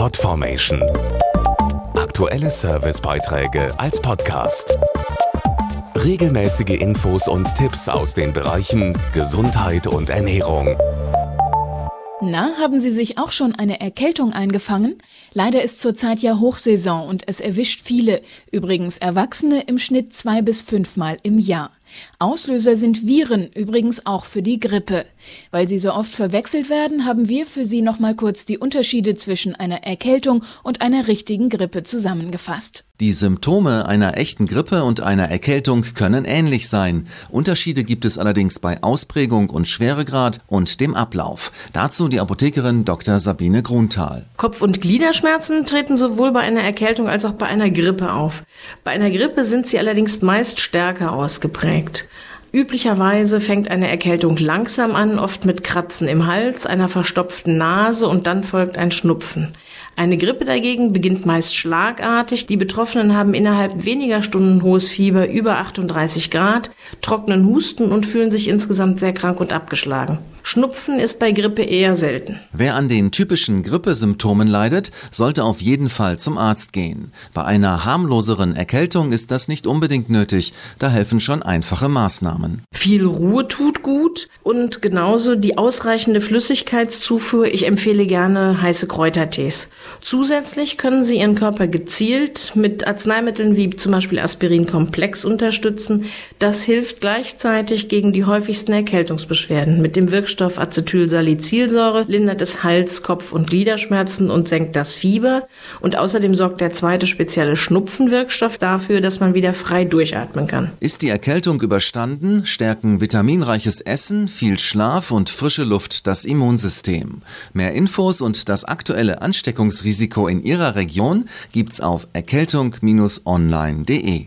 Podformation. Aktuelle Servicebeiträge als Podcast. Regelmäßige Infos und Tipps aus den Bereichen Gesundheit und Ernährung. Na, haben Sie sich auch schon eine Erkältung eingefangen? Leider ist zurzeit ja Hochsaison und es erwischt viele, übrigens Erwachsene im Schnitt zwei bis fünfmal im Jahr. Auslöser sind Viren, übrigens auch für die Grippe. Weil sie so oft verwechselt werden, haben wir für Sie nochmal kurz die Unterschiede zwischen einer Erkältung und einer richtigen Grippe zusammengefasst. Die Symptome einer echten Grippe und einer Erkältung können ähnlich sein. Unterschiede gibt es allerdings bei Ausprägung und Schweregrad und dem Ablauf. Dazu die Apothekerin Dr. Sabine Grunthal. Kopf- und Gliederschmerzen treten sowohl bei einer Erkältung als auch bei einer Grippe auf. Bei einer Grippe sind sie allerdings meist stärker ausgeprägt. Üblicherweise fängt eine Erkältung langsam an, oft mit Kratzen im Hals, einer verstopften Nase und dann folgt ein Schnupfen. Eine Grippe dagegen beginnt meist schlagartig. Die Betroffenen haben innerhalb weniger Stunden hohes Fieber über 38 Grad, trockenen Husten und fühlen sich insgesamt sehr krank und abgeschlagen. Schnupfen ist bei Grippe eher selten. Wer an den typischen Grippesymptomen leidet, sollte auf jeden Fall zum Arzt gehen. Bei einer harmloseren Erkältung ist das nicht unbedingt nötig, da helfen schon einfache Maßnahmen. Viel Ruhe tut gut und genauso die ausreichende Flüssigkeitszufuhr. Ich empfehle gerne heiße Kräutertees. Zusätzlich können Sie Ihren Körper gezielt mit Arzneimitteln wie zum Beispiel Aspirinkomplex unterstützen. Das hilft gleichzeitig gegen die häufigsten Erkältungsbeschwerden mit dem Wirkstoff Wirkstoff Acetylsalicylsäure lindert es Hals-, Kopf- und Gliederschmerzen und senkt das Fieber. Und außerdem sorgt der zweite spezielle Schnupfenwirkstoff dafür, dass man wieder frei durchatmen kann. Ist die Erkältung überstanden, stärken vitaminreiches Essen, viel Schlaf und frische Luft das Immunsystem. Mehr Infos und das aktuelle Ansteckungsrisiko in Ihrer Region gibt's auf erkältung-online.de